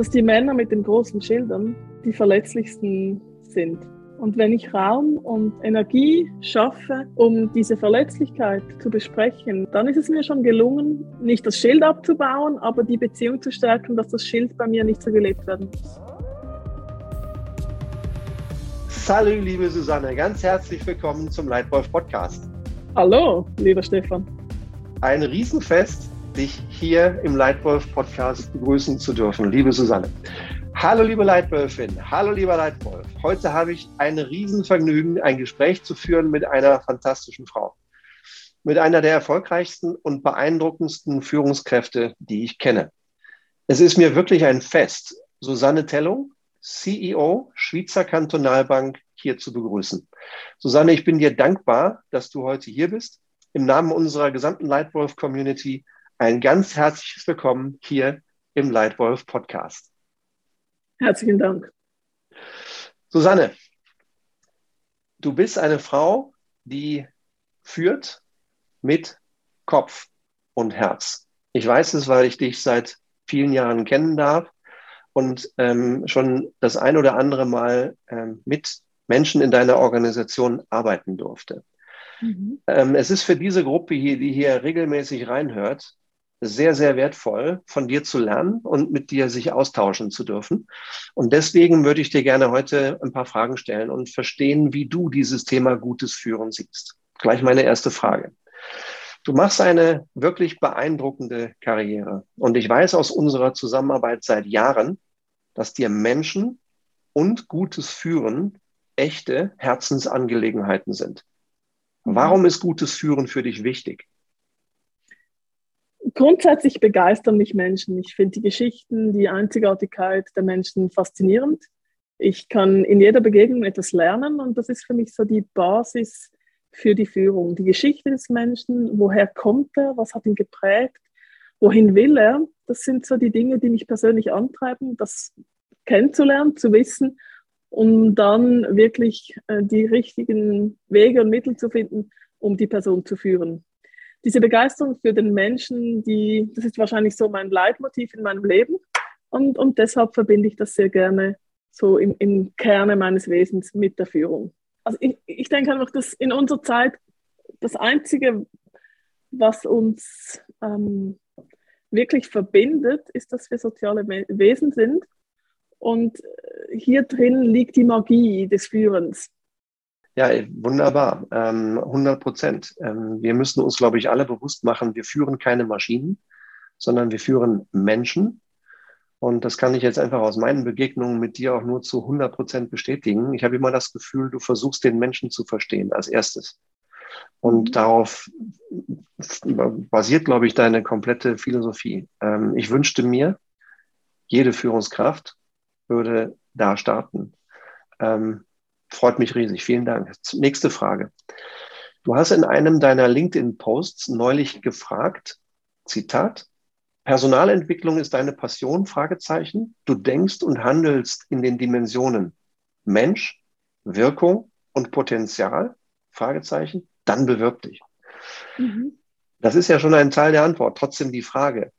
dass die Männer mit den großen Schildern die verletzlichsten sind. Und wenn ich Raum und Energie schaffe, um diese Verletzlichkeit zu besprechen, dann ist es mir schon gelungen, nicht das Schild abzubauen, aber die Beziehung zu stärken, dass das Schild bei mir nicht so gelebt werden muss. Salut, liebe Susanne, ganz herzlich willkommen zum Leitwolf Podcast. Hallo, lieber Stefan. Ein Riesenfest, dich hier im Leitwolf Podcast begrüßen zu dürfen, liebe Susanne. Hallo liebe Leitwölfin, hallo lieber Leitwolf. Heute habe ich ein Riesenvergnügen, ein Gespräch zu führen mit einer fantastischen Frau. Mit einer der erfolgreichsten und beeindruckendsten Führungskräfte, die ich kenne. Es ist mir wirklich ein Fest, Susanne Tellung, CEO Schweizer Kantonalbank, hier zu begrüßen. Susanne, ich bin dir dankbar, dass du heute hier bist. Im Namen unserer gesamten Leitwolf-Community ein ganz herzliches Willkommen hier im Leitwolf Podcast. Herzlichen Dank. Susanne, du bist eine Frau, die führt mit Kopf und Herz. Ich weiß es, weil ich dich seit vielen Jahren kennen darf und ähm, schon das ein oder andere Mal ähm, mit Menschen in deiner Organisation arbeiten durfte. Mhm. Ähm, es ist für diese Gruppe hier, die hier regelmäßig reinhört, sehr, sehr wertvoll, von dir zu lernen und mit dir sich austauschen zu dürfen. Und deswegen würde ich dir gerne heute ein paar Fragen stellen und verstehen, wie du dieses Thema gutes Führen siehst. Gleich meine erste Frage. Du machst eine wirklich beeindruckende Karriere. Und ich weiß aus unserer Zusammenarbeit seit Jahren, dass dir Menschen und gutes Führen echte Herzensangelegenheiten sind. Warum ist gutes Führen für dich wichtig? Grundsätzlich begeistern mich Menschen. Ich finde die Geschichten, die Einzigartigkeit der Menschen faszinierend. Ich kann in jeder Begegnung etwas lernen und das ist für mich so die Basis für die Führung. Die Geschichte des Menschen, woher kommt er, was hat ihn geprägt, wohin will er, das sind so die Dinge, die mich persönlich antreiben, das kennenzulernen, zu wissen um dann wirklich äh, die richtigen Wege und Mittel zu finden, um die Person zu führen diese Begeisterung für den Menschen, die, das ist wahrscheinlich so mein Leitmotiv in meinem Leben. Und, und deshalb verbinde ich das sehr gerne so im, im Kerne meines Wesens mit der Führung. Also ich, ich denke einfach, dass in unserer Zeit das Einzige, was uns ähm, wirklich verbindet, ist, dass wir soziale Wesen sind. Und äh, hier drin liegt die Magie des Führens. Ja, wunderbar. Ähm, 100 Prozent. Ähm, wir müssen uns, glaube ich, alle bewusst machen, wir führen keine Maschinen, sondern wir führen Menschen. Und das kann ich jetzt einfach aus meinen Begegnungen mit dir auch nur zu 100 Prozent bestätigen. Ich habe immer das Gefühl, du versuchst den Menschen zu verstehen als erstes. Und mhm. darauf basiert, glaube ich, deine komplette Philosophie. Ähm, ich wünschte mir, jede Führungskraft würde da starten. Ähm, Freut mich riesig. Vielen Dank. Nächste Frage. Du hast in einem deiner LinkedIn-Posts neulich gefragt, Zitat, Personalentwicklung ist deine Passion? Fragezeichen. Du denkst und handelst in den Dimensionen Mensch, Wirkung und Potenzial? Fragezeichen. Dann bewirb dich. Mhm. Das ist ja schon ein Teil der Antwort. Trotzdem die Frage,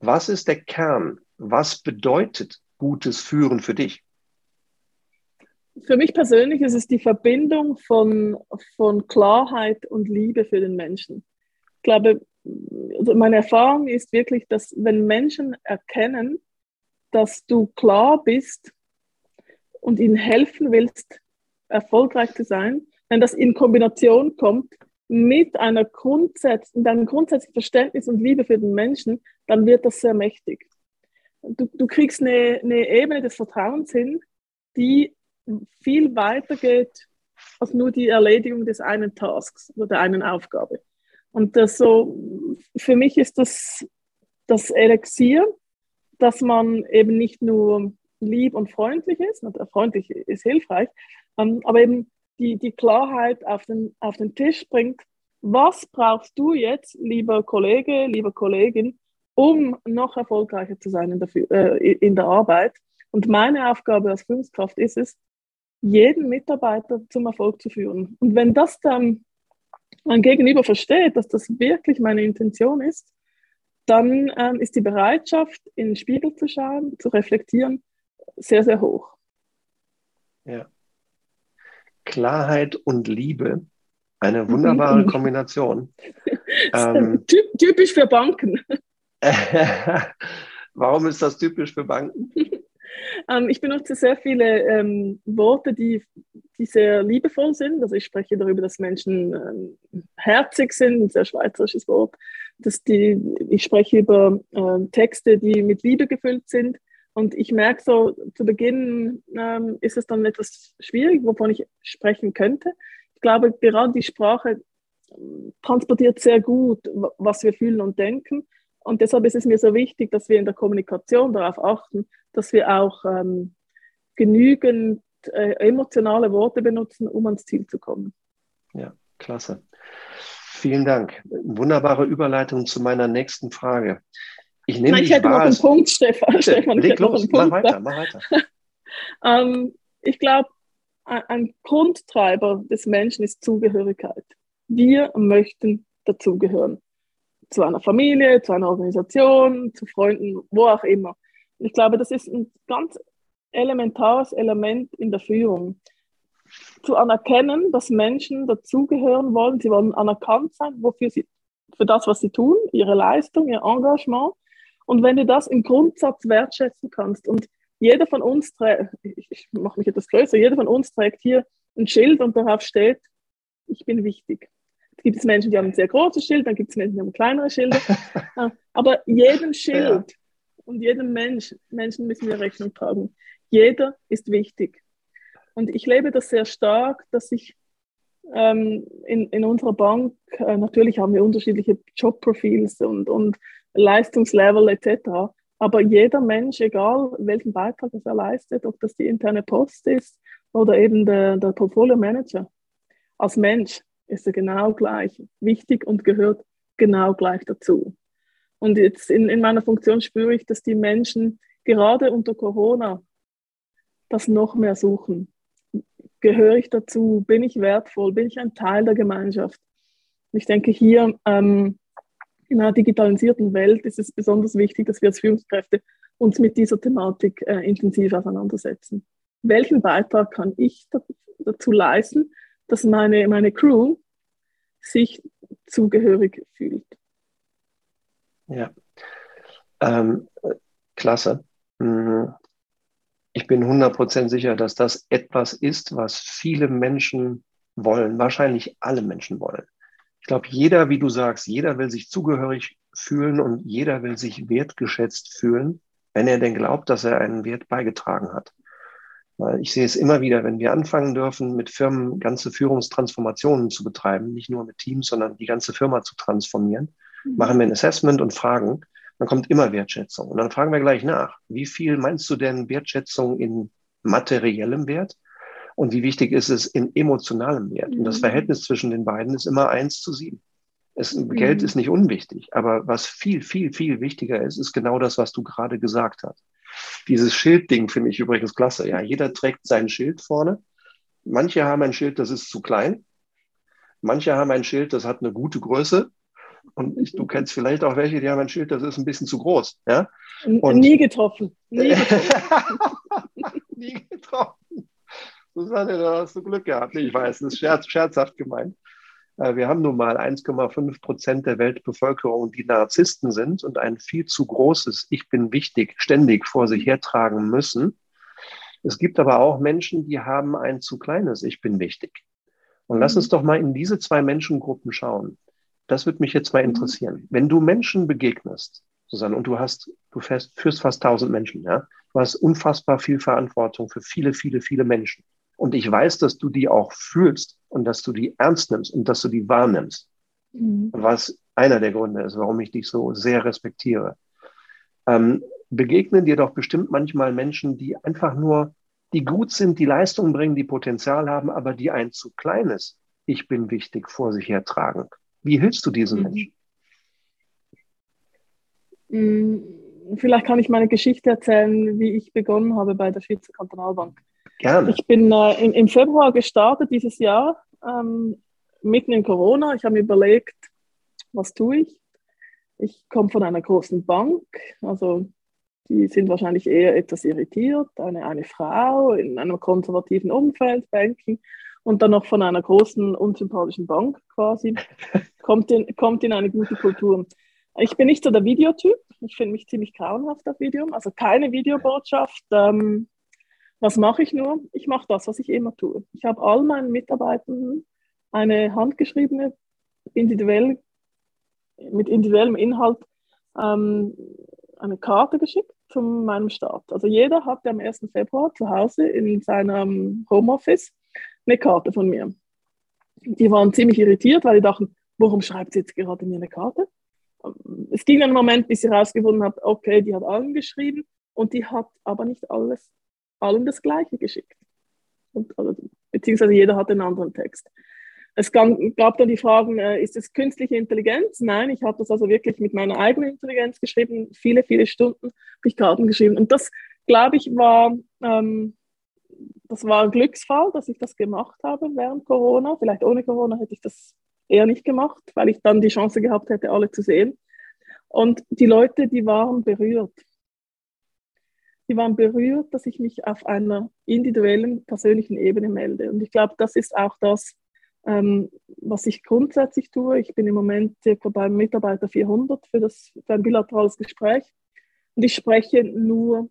was ist der Kern? Was bedeutet gutes Führen für dich? Für mich persönlich ist es die Verbindung von, von Klarheit und Liebe für den Menschen. Ich glaube, also meine Erfahrung ist wirklich, dass wenn Menschen erkennen, dass du klar bist und ihnen helfen willst, erfolgreich zu sein, wenn das in Kombination kommt mit einer Grundsatz, mit einem grundsätzlichen Verständnis und Liebe für den Menschen, dann wird das sehr mächtig. Du, du kriegst eine, eine Ebene des Vertrauens hin, die viel weiter geht als nur die Erledigung des einen Tasks oder der einen Aufgabe. Und das so, für mich ist das das Elixier, dass man eben nicht nur lieb und freundlich ist, und freundlich ist hilfreich, ähm, aber eben die, die Klarheit auf den, auf den Tisch bringt, was brauchst du jetzt, lieber Kollege, lieber Kollegin, um noch erfolgreicher zu sein in der, äh, in der Arbeit. Und meine Aufgabe als Führungskraft ist es, jeden Mitarbeiter zum Erfolg zu führen. Und wenn das dann mein Gegenüber versteht, dass das wirklich meine Intention ist, dann ähm, ist die Bereitschaft, in den Spiegel zu schauen, zu reflektieren, sehr, sehr hoch. Ja. Klarheit und Liebe, eine wunderbare Kombination. ähm, typisch für Banken. Warum ist das typisch für Banken? ähm, ich benutze sehr viele ähm, Worte, die, die sehr liebevoll sind. Also ich spreche darüber, dass Menschen ähm, herzig sind, ein sehr schweizerisches Wort. Dass die, ich spreche über äh, Texte, die mit Liebe gefüllt sind. Und ich merke so, zu Beginn ähm, ist es dann etwas schwierig, wovon ich sprechen könnte. Ich glaube, gerade die Sprache ähm, transportiert sehr gut, was wir fühlen und denken. Und deshalb ist es mir so wichtig, dass wir in der Kommunikation darauf achten, dass wir auch ähm, genügend äh, emotionale Worte benutzen, um ans Ziel zu kommen. Ja, klasse. Vielen Dank. Wunderbare Überleitung zu meiner nächsten Frage. Ich nehme Nein, ich hätte wahr, noch einen Punkt, Stefan. Stefan leg los, mach weiter, mach weiter. ähm, ich glaube, ein Grundtreiber des Menschen ist Zugehörigkeit. Wir möchten dazugehören zu einer Familie, zu einer Organisation, zu Freunden, wo auch immer. Ich glaube, das ist ein ganz elementares Element in der Führung. Zu anerkennen, dass Menschen dazugehören wollen, sie wollen anerkannt sein, wofür sie, für das, was sie tun, ihre Leistung, ihr Engagement. Und wenn du das im Grundsatz wertschätzen kannst und jeder von uns trägt, ich, mache mich etwas größer, jeder von uns trägt hier ein Schild und darauf steht, ich bin wichtig gibt es Menschen, die haben ein sehr großes Schild, dann gibt es Menschen, die haben kleinere Schilder. Aber jedem Schild. Und jedem Mensch, Menschen müssen wir Rechnung tragen. Jeder ist wichtig. Und ich lebe das sehr stark, dass ich ähm, in, in unserer Bank, äh, natürlich haben wir unterschiedliche Jobprofils und, und Leistungslevel etc. Aber jeder Mensch, egal welchen Beitrag er leistet, ob das die interne Post ist oder eben der, der Portfolio Manager, als Mensch ist er genau gleich wichtig und gehört genau gleich dazu. Und jetzt in, in meiner Funktion spüre ich, dass die Menschen gerade unter Corona das noch mehr suchen. Gehöre ich dazu? Bin ich wertvoll? Bin ich ein Teil der Gemeinschaft? Und ich denke, hier ähm, in einer digitalisierten Welt ist es besonders wichtig, dass wir als Führungskräfte uns mit dieser Thematik äh, intensiv auseinandersetzen. Welchen Beitrag kann ich dazu leisten, dass meine, meine Crew sich zugehörig fühlt. Ja, ähm, klasse. Mhm. Ich bin 100% sicher, dass das etwas ist, was viele Menschen wollen, wahrscheinlich alle Menschen wollen. Ich glaube, jeder, wie du sagst, jeder will sich zugehörig fühlen und jeder will sich wertgeschätzt fühlen, wenn er denn glaubt, dass er einen Wert beigetragen hat. Weil ich sehe es immer wieder, wenn wir anfangen dürfen, mit Firmen ganze Führungstransformationen zu betreiben, nicht nur mit Teams, sondern die ganze Firma zu transformieren. Machen wir ein Assessment und fragen, dann kommt immer Wertschätzung. Und dann fragen wir gleich nach, wie viel meinst du denn Wertschätzung in materiellem Wert? Und wie wichtig ist es in emotionalem Wert? Mhm. Und das mhm. Verhältnis zwischen den beiden ist immer eins zu sieben. Es, mhm. Geld ist nicht unwichtig, aber was viel, viel, viel wichtiger ist, ist genau das, was du gerade gesagt hast. Dieses Schildding finde ich übrigens klasse. Ja, jeder trägt sein Schild vorne. Manche haben ein Schild, das ist zu klein. Manche haben ein Schild, das hat eine gute Größe. Und ich, du kennst vielleicht auch welche, die haben ein Schild, das ist ein bisschen zu groß. Ja? Und Nie getroffen. Nie getroffen. Nie getroffen. Susanne, da hast du Glück gehabt. Ich weiß, das ist scherz, scherzhaft gemeint. Äh, wir haben nun mal 1,5 Prozent der Weltbevölkerung, die Narzissten sind und ein viel zu großes Ich bin wichtig ständig vor sich hertragen müssen. Es gibt aber auch Menschen, die haben ein zu kleines Ich bin wichtig. Und lass uns mhm. doch mal in diese zwei Menschengruppen schauen. Das würde mich jetzt mal mhm. interessieren. Wenn du Menschen begegnest, Susanne, und du hast, du fährst, führst fast tausend Menschen, ja, du hast unfassbar viel Verantwortung für viele, viele, viele Menschen. Und ich weiß, dass du die auch fühlst und dass du die ernst nimmst und dass du die wahrnimmst. Mhm. Was einer der Gründe ist, warum ich dich so sehr respektiere. Ähm, begegnen dir doch bestimmt manchmal Menschen, die einfach nur, die gut sind, die Leistung bringen, die Potenzial haben, aber die ein zu kleines Ich bin wichtig vor sich hertragen. Wie hilfst du diesen mhm. Menschen? Mhm. Vielleicht kann ich meine Geschichte erzählen, wie ich begonnen habe bei der Schweizer Kantonalbank. Gerne. Ich bin äh, im, im, Februar gestartet dieses Jahr, ähm, mitten in Corona. Ich habe mir überlegt, was tue ich? Ich komme von einer großen Bank, also die sind wahrscheinlich eher etwas irritiert, eine, eine Frau in einem konservativen Umfeld, Banking, und dann noch von einer großen, unsympathischen Bank quasi, kommt in, kommt in eine gute Kultur. Ich bin nicht so der Videotyp, ich finde mich ziemlich grauenhaft auf Video, also keine Videobotschaft. Ähm, was mache ich nur? Ich mache das, was ich immer tue. Ich habe all meinen Mitarbeitern eine handgeschriebene, individuell, mit individuellem Inhalt ähm, eine Karte geschickt zu meinem Start. Also jeder hatte am 1. Februar zu Hause in seinem Homeoffice eine Karte von mir. Die waren ziemlich irritiert, weil die dachten, warum schreibt sie jetzt gerade mir eine Karte? Es ging einen Moment, bis sie herausgefunden hat, okay, die hat allen geschrieben und die hat aber nicht alles, allen das Gleiche geschickt. Und, also, beziehungsweise jeder hat einen anderen Text. Es gab, gab dann die Fragen, äh, ist es künstliche Intelligenz? Nein, ich habe das also wirklich mit meiner eigenen Intelligenz geschrieben. Viele, viele Stunden habe ich Karten geschrieben. Und das, glaube ich, war, ähm, das war ein Glücksfall, dass ich das gemacht habe während Corona. Vielleicht ohne Corona hätte ich das eher nicht gemacht, weil ich dann die Chance gehabt hätte, alle zu sehen. Und die Leute, die waren berührt. Die waren berührt, dass ich mich auf einer individuellen, persönlichen Ebene melde. Und ich glaube, das ist auch das, ähm, was ich grundsätzlich tue, ich bin im Moment circa beim Mitarbeiter 400 für, das, für ein bilaterales Gespräch und ich spreche nur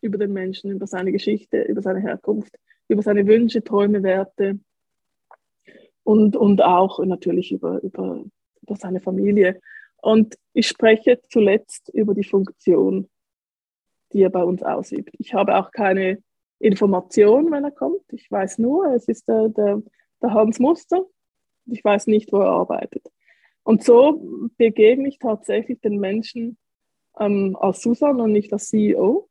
über den Menschen, über seine Geschichte, über seine Herkunft, über seine Wünsche, Träume, Werte und, und auch natürlich über, über, über seine Familie. Und ich spreche zuletzt über die Funktion, die er bei uns ausübt. Ich habe auch keine Information, wenn er kommt. Ich weiß nur, es ist der, der der Hans Muster. Ich weiß nicht, wo er arbeitet. Und so begegne ich tatsächlich den Menschen ähm, als Susan und nicht als CEO.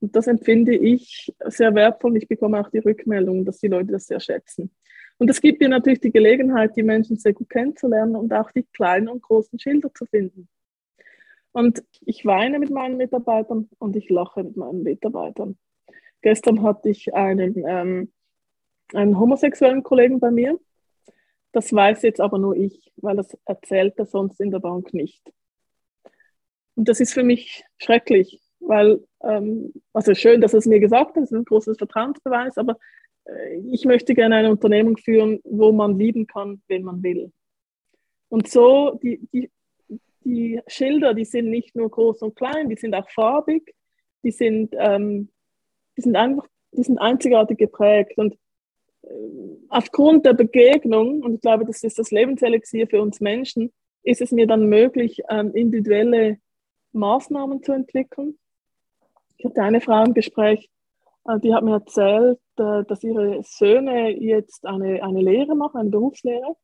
Und das empfinde ich sehr wertvoll. Ich bekomme auch die Rückmeldung, dass die Leute das sehr schätzen. Und es gibt mir natürlich die Gelegenheit, die Menschen sehr gut kennenzulernen und auch die kleinen und großen Schilder zu finden. Und ich weine mit meinen Mitarbeitern und ich lache mit meinen Mitarbeitern. Gestern hatte ich einen ähm, einen homosexuellen Kollegen bei mir. Das weiß jetzt aber nur ich, weil das erzählt er sonst in der Bank nicht. Und das ist für mich schrecklich, weil, ähm, also schön, dass es mir gesagt hat, das ist ein großes Vertrauensbeweis, aber äh, ich möchte gerne eine Unternehmung führen, wo man lieben kann, wen man will. Und so, die, die, die Schilder, die sind nicht nur groß und klein, die sind auch farbig, die sind, ähm, die sind einfach, die sind einzigartig geprägt. Und aufgrund der Begegnung, und ich glaube, das ist das Lebenselixier für uns Menschen, ist es mir dann möglich, ähm, individuelle Maßnahmen zu entwickeln. Ich hatte eine Frau im Gespräch, äh, die hat mir erzählt, äh, dass ihre Söhne jetzt eine, eine Lehre machen, eine Berufslehre.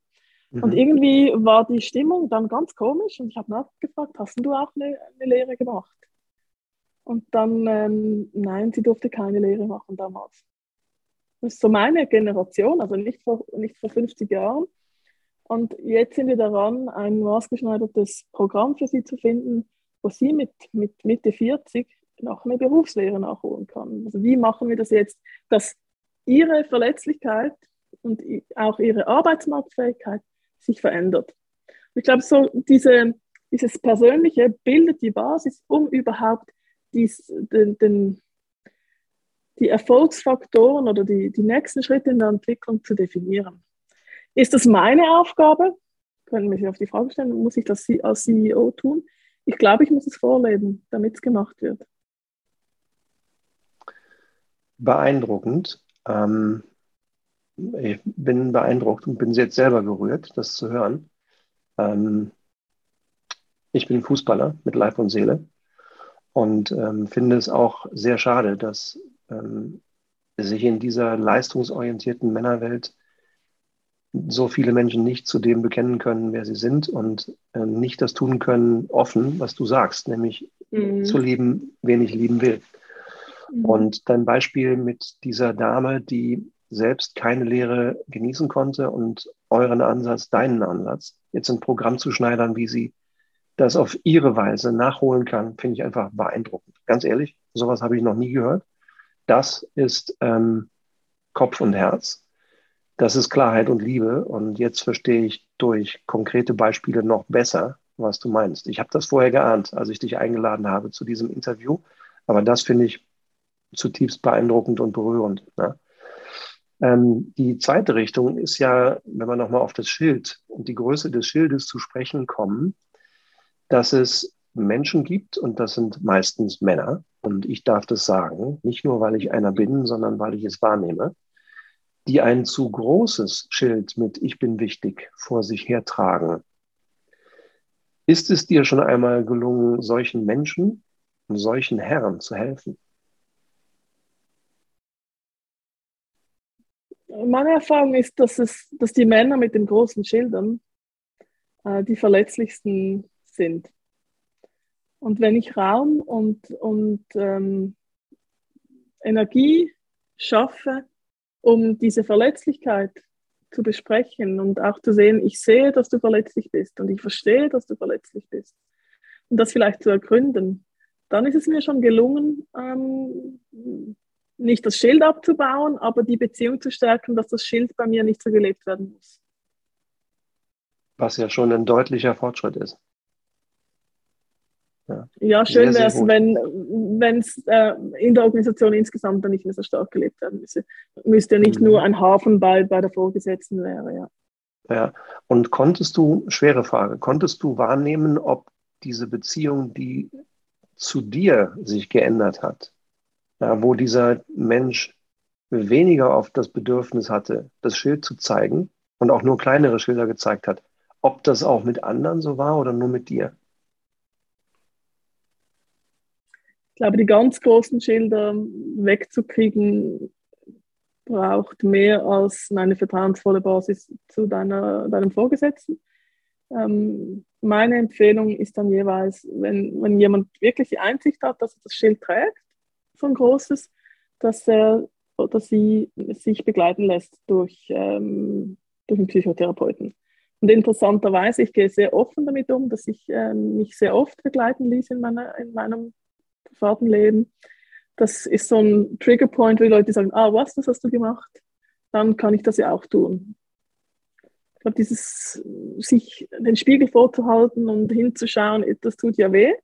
Mhm. Und irgendwie war die Stimmung dann ganz komisch und ich habe nachgefragt, hast du auch eine, eine Lehre gemacht? Und dann, ähm, nein, sie durfte keine Lehre machen damals. Das ist so meine Generation, also nicht vor, nicht vor 50 Jahren. Und jetzt sind wir daran, ein maßgeschneidertes Programm für sie zu finden, wo sie mit, mit Mitte 40 noch eine Berufslehre nachholen kann. Also wie machen wir das jetzt, dass ihre Verletzlichkeit und auch ihre Arbeitsmarktfähigkeit sich verändert. Ich glaube, so diese, dieses Persönliche bildet die Basis, um überhaupt dies, den, den, die Erfolgsfaktoren oder die, die nächsten Schritte in der Entwicklung zu definieren. Ist das meine Aufgabe? Können wir sich auf die Frage stellen, muss ich das als CEO tun? Ich glaube, ich muss es vorleben, damit es gemacht wird. Beeindruckend. Ähm, ich bin beeindruckt und bin jetzt selber gerührt, das zu hören. Ähm, ich bin Fußballer mit Leib und Seele und ähm, finde es auch sehr schade, dass ähm, sich in dieser leistungsorientierten Männerwelt so viele Menschen nicht zu dem bekennen können, wer sie sind und äh, nicht das tun können, offen, was du sagst, nämlich mhm. zu lieben, wen ich lieben will. Mhm. Und dein Beispiel mit dieser Dame, die selbst keine Lehre genießen konnte und euren Ansatz, deinen Ansatz, jetzt ein Programm zu schneidern, wie sie das auf ihre Weise nachholen kann, finde ich einfach beeindruckend. Ganz ehrlich, sowas habe ich noch nie gehört. Das ist ähm, Kopf und Herz. Das ist Klarheit und Liebe. Und jetzt verstehe ich durch konkrete Beispiele noch besser, was du meinst. Ich habe das vorher geahnt, als ich dich eingeladen habe zu diesem Interview. Aber das finde ich zutiefst beeindruckend und berührend. Ne? Ähm, die zweite Richtung ist ja, wenn wir nochmal auf das Schild und die Größe des Schildes zu sprechen kommen, dass es Menschen gibt, und das sind meistens Männer, und ich darf das sagen, nicht nur, weil ich einer bin, sondern weil ich es wahrnehme, die ein zu großes Schild mit Ich bin wichtig vor sich hertragen. Ist es dir schon einmal gelungen, solchen Menschen und solchen Herren zu helfen? Meine Erfahrung ist, dass, es, dass die Männer mit den großen Schildern äh, die verletzlichsten sind. Und wenn ich Raum und, und ähm, Energie schaffe, um diese Verletzlichkeit zu besprechen und auch zu sehen, ich sehe, dass du verletzlich bist und ich verstehe, dass du verletzlich bist und das vielleicht zu ergründen, dann ist es mir schon gelungen, ähm, nicht das Schild abzubauen, aber die Beziehung zu stärken, dass das Schild bei mir nicht so gelebt werden muss. Was ja schon ein deutlicher Fortschritt ist. Ja, ja schön wäre es, wenn es äh, in der Organisation insgesamt dann nicht mehr so stark gelebt werden müsste. Müsste nicht mhm. nur ein Hafenball bei der Vorgesetzten wäre, ja. Ja, und konntest du, schwere Frage, konntest du wahrnehmen, ob diese Beziehung, die zu dir sich geändert hat, ja, wo dieser Mensch weniger auf das Bedürfnis hatte, das Schild zu zeigen und auch nur kleinere Schilder gezeigt hat, ob das auch mit anderen so war oder nur mit dir? Ich glaube, die ganz großen Schilder wegzukriegen, braucht mehr als eine vertrauensvolle Basis zu deiner, deinem Vorgesetzten. Ähm, meine Empfehlung ist dann jeweils, wenn, wenn jemand wirklich die Einsicht hat, dass er das Schild trägt, so ein großes, dass er oder sie sich begleiten lässt durch, ähm, durch einen Psychotherapeuten. Und interessanterweise, ich gehe sehr offen damit um, dass ich äh, mich sehr oft begleiten ließ in, meiner, in meinem Fahrtenleben. Das ist so ein Triggerpoint, wo die Leute sagen, ah, was, das hast du gemacht, dann kann ich das ja auch tun. Ich glaube, dieses sich den Spiegel vorzuhalten und hinzuschauen, das tut ja weh.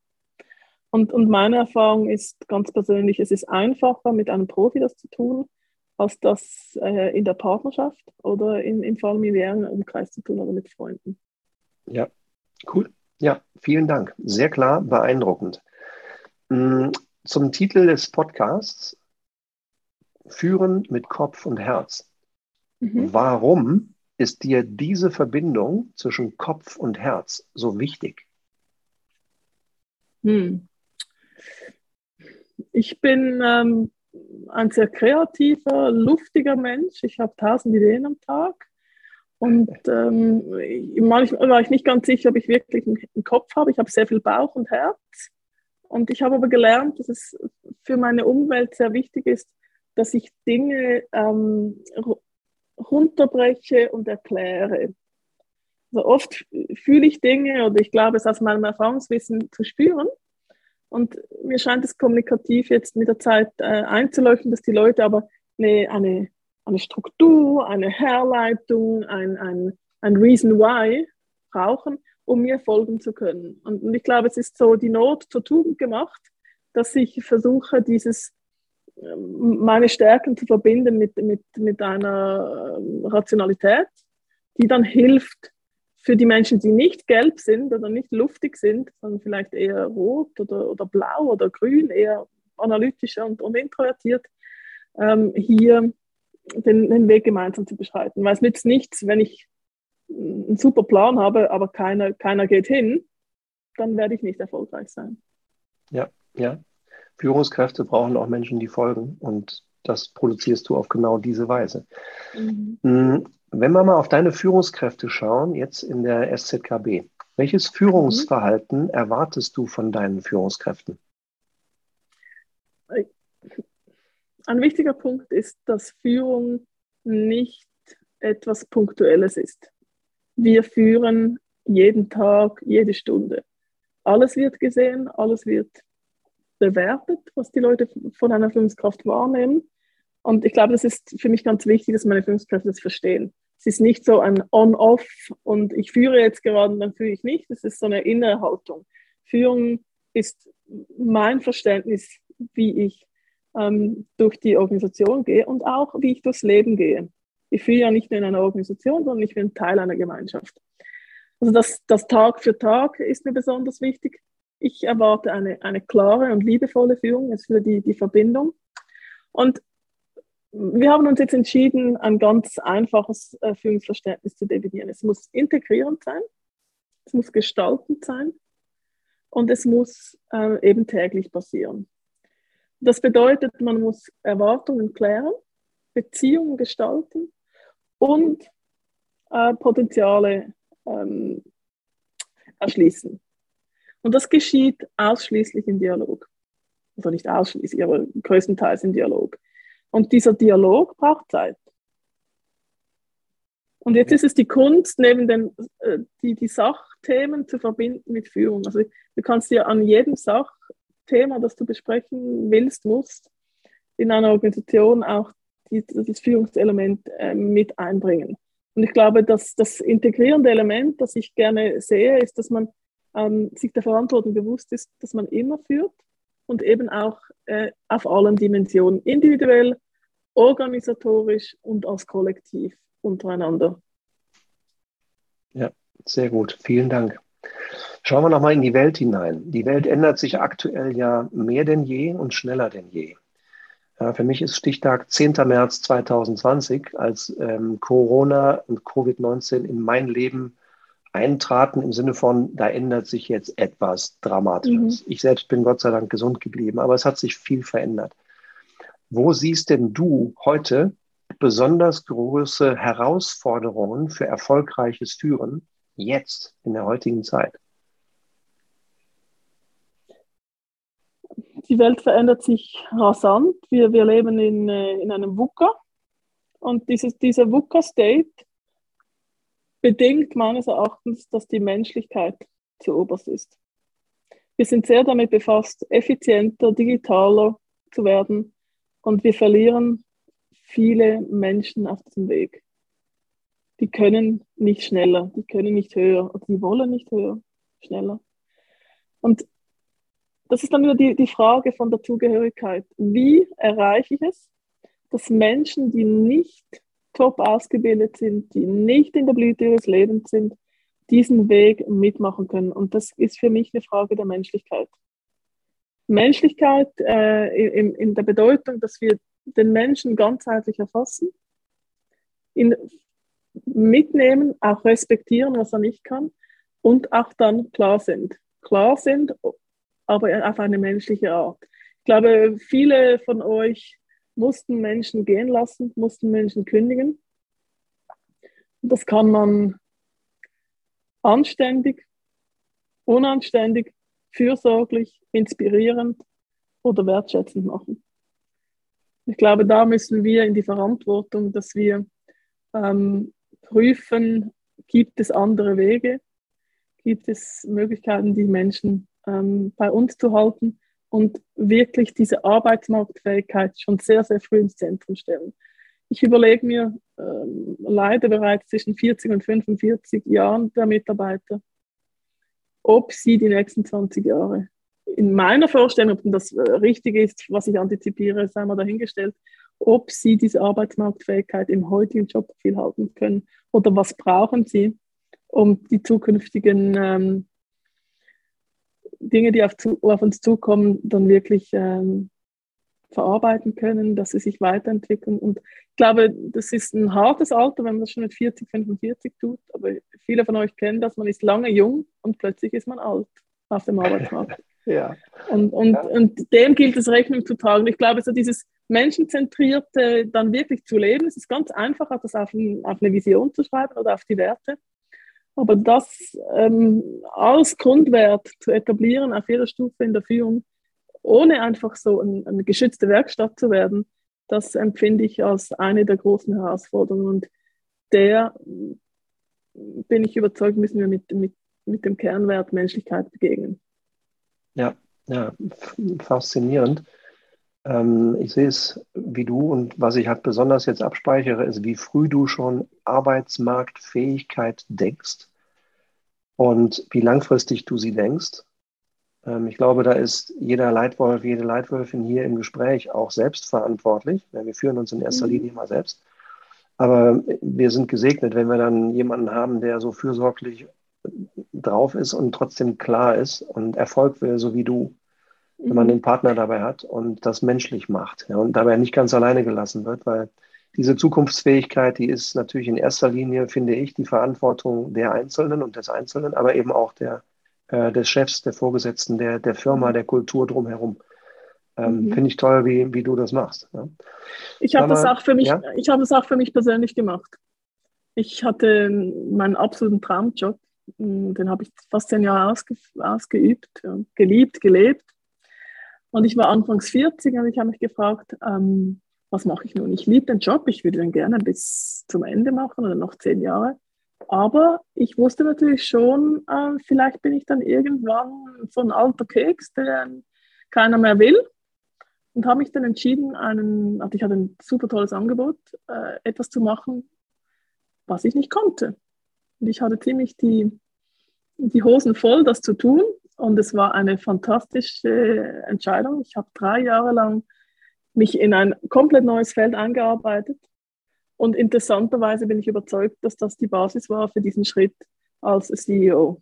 Und, und meine Erfahrung ist ganz persönlich, es ist einfacher, mit einem Profi das zu tun, als das äh, in der Partnerschaft oder in, im familiären Umkreis zu tun oder mit Freunden. Ja, cool. Ja, vielen Dank. Sehr klar, beeindruckend. Mm, zum Titel des Podcasts Führen mit Kopf und Herz. Mhm. Warum ist dir diese Verbindung zwischen Kopf und Herz so wichtig? Hm. Ich bin ähm, ein sehr kreativer, luftiger Mensch. Ich habe tausend Ideen am Tag. Und ähm, manchmal war ich nicht ganz sicher, ob ich wirklich einen Kopf habe. Ich habe sehr viel Bauch und Herz. Und ich habe aber gelernt, dass es für meine Umwelt sehr wichtig ist, dass ich Dinge ähm, runterbreche und erkläre. Also oft fühle ich Dinge oder ich glaube es aus meinem Erfahrungswissen zu spüren. Und mir scheint es kommunikativ jetzt mit der Zeit äh, einzuleuchten, dass die Leute aber eine, eine, eine Struktur, eine Herleitung, ein, ein, ein Reason Why brauchen, um mir folgen zu können. Und, und ich glaube, es ist so die Not zur Tugend gemacht, dass ich versuche, dieses ähm, meine Stärken zu verbinden mit, mit, mit einer ähm, Rationalität, die dann hilft für die Menschen, die nicht gelb sind oder nicht luftig sind, sondern vielleicht eher rot oder, oder blau oder grün, eher analytischer und, und introvertiert, ähm, hier den, den Weg gemeinsam zu beschreiten. Weil es nützt nichts, wenn ich einen super Plan habe, aber keiner, keiner geht hin, dann werde ich nicht erfolgreich sein. Ja, ja. Führungskräfte brauchen auch Menschen, die folgen und das produzierst du auf genau diese Weise. Mhm. Wenn wir mal auf deine Führungskräfte schauen, jetzt in der SZKB, welches Führungsverhalten mhm. erwartest du von deinen Führungskräften? Ein wichtiger Punkt ist, dass Führung nicht etwas Punktuelles ist. Wir führen jeden Tag, jede Stunde. Alles wird gesehen, alles wird bewertet, was die Leute von einer Führungskraft wahrnehmen. Und ich glaube, das ist für mich ganz wichtig, dass meine Führungskräfte das verstehen. Es ist nicht so ein On-Off und ich führe jetzt gerade und dann führe ich nicht. Es ist so eine innere Haltung. Führung ist mein Verständnis, wie ich ähm, durch die Organisation gehe und auch wie ich durchs Leben gehe. Ich führe ja nicht nur in einer Organisation, sondern ich bin Teil einer Gemeinschaft. Also das, das Tag für Tag ist mir besonders wichtig. Ich erwarte eine, eine klare und liebevolle Führung, ist für die, die Verbindung. Und wir haben uns jetzt entschieden, ein ganz einfaches äh, Führungsverständnis zu definieren. Es muss integrierend sein, es muss gestaltend sein und es muss äh, eben täglich passieren. Das bedeutet, man muss Erwartungen klären, Beziehungen gestalten und äh, Potenziale ähm, erschließen. Und das geschieht ausschließlich im Dialog. Also nicht ausschließlich, aber größtenteils im Dialog. Und dieser Dialog braucht Zeit. Und jetzt ist es die Kunst, neben den, äh, die, die Sachthemen zu verbinden mit Führung. Also du kannst dir an jedem Sachthema, das du besprechen willst, musst, in einer Organisation auch die, das Führungselement äh, mit einbringen. Und ich glaube, dass das integrierende Element, das ich gerne sehe, ist, dass man ähm, sich der Verantwortung bewusst ist, dass man immer führt und eben auch äh, auf allen Dimensionen, individuell, organisatorisch und als Kollektiv untereinander. Ja, sehr gut. Vielen Dank. Schauen wir nochmal in die Welt hinein. Die Welt ändert sich aktuell ja mehr denn je und schneller denn je. Ja, für mich ist Stichtag 10. März 2020, als ähm, Corona und Covid-19 in mein Leben eintraten im Sinne von, da ändert sich jetzt etwas Dramatisches. Mhm. Ich selbst bin Gott sei Dank gesund geblieben, aber es hat sich viel verändert. Wo siehst denn du heute besonders große Herausforderungen für erfolgreiches Führen jetzt in der heutigen Zeit? Die Welt verändert sich rasant. Wir, wir leben in, äh, in einem VUCA und dieses, dieser VUCA-State bedingt meines Erachtens, dass die Menschlichkeit zu oberst ist. Wir sind sehr damit befasst, effizienter, digitaler zu werden und wir verlieren viele Menschen auf diesem Weg. Die können nicht schneller, die können nicht höher, die wollen nicht höher, schneller. Und das ist dann wieder die, die Frage von der Zugehörigkeit. Wie erreiche ich es, dass Menschen, die nicht top ausgebildet sind, die nicht in der Blüte ihres Lebens sind, diesen Weg mitmachen können. Und das ist für mich eine Frage der Menschlichkeit. Menschlichkeit äh, in, in der Bedeutung, dass wir den Menschen ganzheitlich erfassen, ihn mitnehmen, auch respektieren, was er nicht kann und auch dann klar sind. Klar sind, aber auf eine menschliche Art. Ich glaube, viele von euch mussten Menschen gehen lassen, mussten Menschen kündigen. Das kann man anständig, unanständig, fürsorglich, inspirierend oder wertschätzend machen. Ich glaube, da müssen wir in die Verantwortung, dass wir ähm, prüfen, gibt es andere Wege, gibt es Möglichkeiten, die Menschen ähm, bei uns zu halten und wirklich diese Arbeitsmarktfähigkeit schon sehr, sehr früh ins Zentrum stellen. Ich überlege mir ähm, leider bereits zwischen 40 und 45 Jahren der Mitarbeiter, ob sie die nächsten 20 Jahre in meiner Vorstellung, ob das äh, richtig ist, was ich antizipiere, sei mal dahingestellt, ob sie diese Arbeitsmarktfähigkeit im heutigen Jobprofil halten können oder was brauchen sie, um die zukünftigen ähm, Dinge, die auf, auf, uns zukommen, dann wirklich ähm, verarbeiten können, dass sie sich weiterentwickeln. Und ich glaube, das ist ein hartes Alter, wenn man das schon mit 40, 45 tut. Aber viele von euch kennen das, man ist lange jung und plötzlich ist man alt auf dem Arbeitsmarkt. ja. Und, und, ja. und dem gilt es Rechnung zu tragen. Ich glaube, so dieses Menschenzentrierte dann wirklich zu leben, es ist ganz einfach, das auf, ein, auf eine Vision zu schreiben oder auf die Werte. Aber das ähm, als Grundwert zu etablieren auf jeder Stufe in der Führung, ohne einfach so ein, eine geschützte Werkstatt zu werden, das empfinde ich als eine der großen Herausforderungen. Und der bin ich überzeugt, müssen wir mit, mit, mit dem Kernwert Menschlichkeit begegnen. Ja, ja, faszinierend. Ähm, ich sehe es wie du und was ich halt besonders jetzt abspeichere, ist, wie früh du schon Arbeitsmarktfähigkeit denkst und wie langfristig du sie denkst. Ähm, ich glaube, da ist jeder Leitwolf, jede Leitwölfin hier im Gespräch auch selbst verantwortlich. Wir führen uns in erster mhm. Linie mal selbst. Aber wir sind gesegnet, wenn wir dann jemanden haben, der so fürsorglich drauf ist und trotzdem klar ist und Erfolg will, so wie du wenn man mhm. den Partner dabei hat und das menschlich macht ja, und dabei nicht ganz alleine gelassen wird, weil diese Zukunftsfähigkeit, die ist natürlich in erster Linie, finde ich, die Verantwortung der Einzelnen und des Einzelnen, aber eben auch der, äh, des Chefs, der Vorgesetzten, der, der Firma, mhm. der Kultur drumherum. Ähm, mhm. Finde ich toll, wie, wie du das machst. Ja. Ich habe das auch für mich, ja? ich habe auch für mich persönlich gemacht. Ich hatte meinen absoluten Traumjob, den habe ich fast zehn Jahre ausge, ausgeübt, geliebt, gelebt. Und ich war anfangs 40 und ich habe mich gefragt, ähm, was mache ich nun? Ich liebe den Job, ich würde den gerne bis zum Ende machen oder noch zehn Jahre. Aber ich wusste natürlich schon, äh, vielleicht bin ich dann irgendwann so ein alter Keks, den keiner mehr will. Und habe mich dann entschieden, einen, also ich hatte ein super tolles Angebot, äh, etwas zu machen, was ich nicht konnte. Und ich hatte ziemlich die, die Hosen voll, das zu tun und es war eine fantastische Entscheidung. Ich habe drei Jahre lang mich in ein komplett neues Feld eingearbeitet und interessanterweise bin ich überzeugt, dass das die Basis war für diesen Schritt als CEO.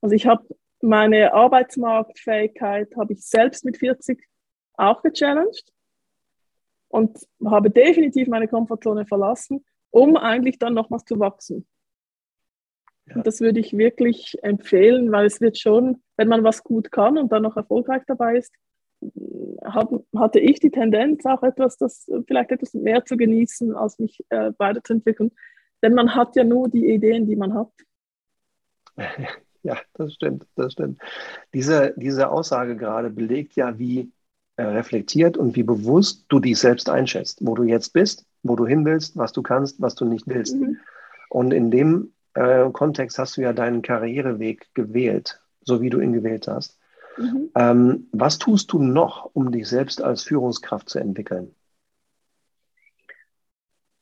Also ich habe meine Arbeitsmarktfähigkeit habe ich selbst mit 40 auch gechallenged und habe definitiv meine Komfortzone verlassen, um eigentlich dann nochmals zu wachsen. Und das würde ich wirklich empfehlen, weil es wird schon, wenn man was gut kann und dann noch erfolgreich dabei ist, hat, hatte ich die Tendenz, auch etwas, das vielleicht etwas mehr zu genießen, als mich äh, weiterzuentwickeln. Denn man hat ja nur die Ideen, die man hat. Ja, das stimmt, das stimmt. Diese, diese Aussage gerade belegt ja, wie äh, reflektiert und wie bewusst du dich selbst einschätzt, wo du jetzt bist, wo du hin willst, was du kannst, was du nicht willst. Mhm. Und in dem äh, Kontext hast du ja deinen Karriereweg gewählt, so wie du ihn gewählt hast. Mhm. Ähm, was tust du noch, um dich selbst als Führungskraft zu entwickeln?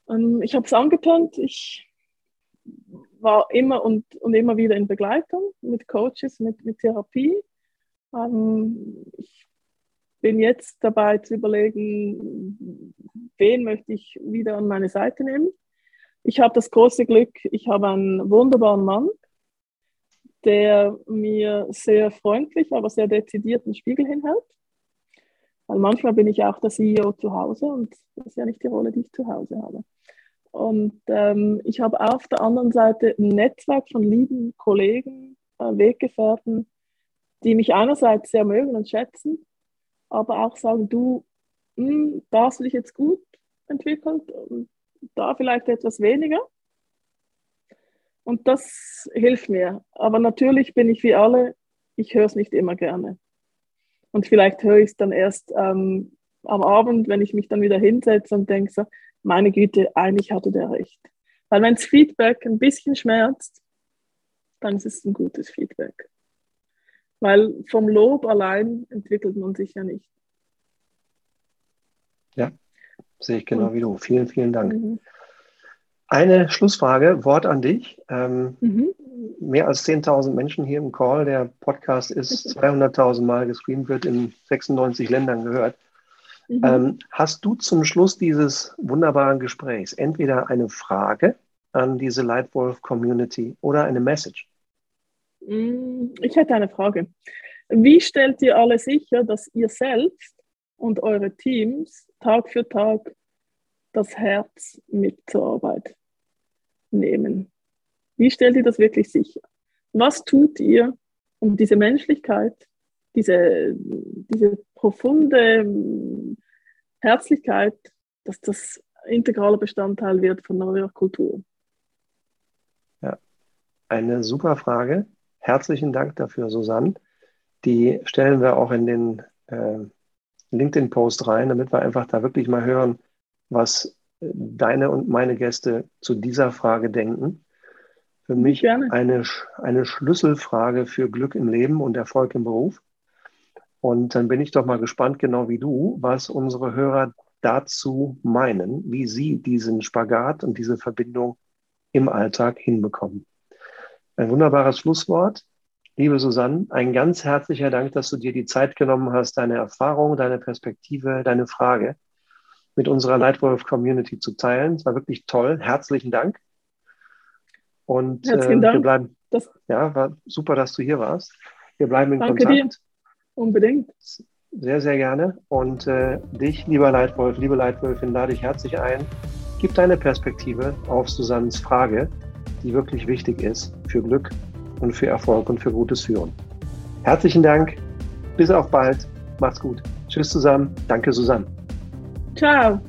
Ähm, ich habe es angetönt. Ich war immer und, und immer wieder in Begleitung mit Coaches, mit, mit Therapie. Ähm, ich bin jetzt dabei zu überlegen, wen möchte ich wieder an meine Seite nehmen. Ich habe das große Glück, ich habe einen wunderbaren Mann, der mir sehr freundlich, aber sehr dezidiert einen Spiegel hinhält. Weil manchmal bin ich auch der CEO zu Hause und das ist ja nicht die Rolle, die ich zu Hause habe. Und ähm, ich habe auf der anderen Seite ein Netzwerk von lieben Kollegen, äh, Weggefährten, die mich einerseits sehr mögen und schätzen, aber auch sagen, du, mh, hm, da hast du dich jetzt gut entwickelt und da vielleicht etwas weniger. Und das hilft mir. Aber natürlich bin ich wie alle, ich höre es nicht immer gerne. Und vielleicht höre ich es dann erst ähm, am Abend, wenn ich mich dann wieder hinsetze und denke so, meine Güte, eigentlich hatte der recht. Weil wenn das Feedback ein bisschen schmerzt, dann ist es ein gutes Feedback. Weil vom Lob allein entwickelt man sich ja nicht. Ja, Sehe ich genau wie du. Vielen, vielen Dank. Mhm. Eine Schlussfrage, Wort an dich. Ähm, mhm. Mehr als 10.000 Menschen hier im Call. Der Podcast ist 200.000 Mal gestreamt, wird in 96 Ländern gehört. Mhm. Ähm, hast du zum Schluss dieses wunderbaren Gesprächs entweder eine Frage an diese Lightwolf-Community oder eine Message? Mm, ich hätte eine Frage. Wie stellt ihr alle sicher, dass ihr selbst und eure Teams Tag für Tag das Herz mit zur Arbeit nehmen? Wie stellt ihr das wirklich sicher? Was tut ihr, um diese Menschlichkeit, diese, diese profunde Herzlichkeit, dass das integraler Bestandteil wird von eurer Kultur? Ja, eine super Frage. Herzlichen Dank dafür, Susanne. Die stellen wir auch in den äh, LinkedIn-Post rein, damit wir einfach da wirklich mal hören, was deine und meine Gäste zu dieser Frage denken. Für mich eine, eine Schlüsselfrage für Glück im Leben und Erfolg im Beruf. Und dann bin ich doch mal gespannt, genau wie du, was unsere Hörer dazu meinen, wie sie diesen Spagat und diese Verbindung im Alltag hinbekommen. Ein wunderbares Schlusswort. Liebe Susanne, ein ganz herzlicher Dank, dass du dir die Zeit genommen hast, deine Erfahrung, deine Perspektive, deine Frage mit unserer Lightwolf-Community zu teilen. Es war wirklich toll. Herzlichen Dank. Und Herzlichen äh, Dank. wir bleiben, das ja, war super, dass du hier warst. Wir bleiben in Danke Kontakt. Dir. Unbedingt. Sehr, sehr gerne. Und äh, dich, lieber Leitwolf, liebe Leitwölfin, lade ich herzlich ein. Gib deine Perspektive auf Susannens Frage, die wirklich wichtig ist für Glück und für Erfolg und für gutes Führen. Herzlichen Dank. Bis auf bald. Macht's gut. Tschüss zusammen. Danke, Susanne. Ciao.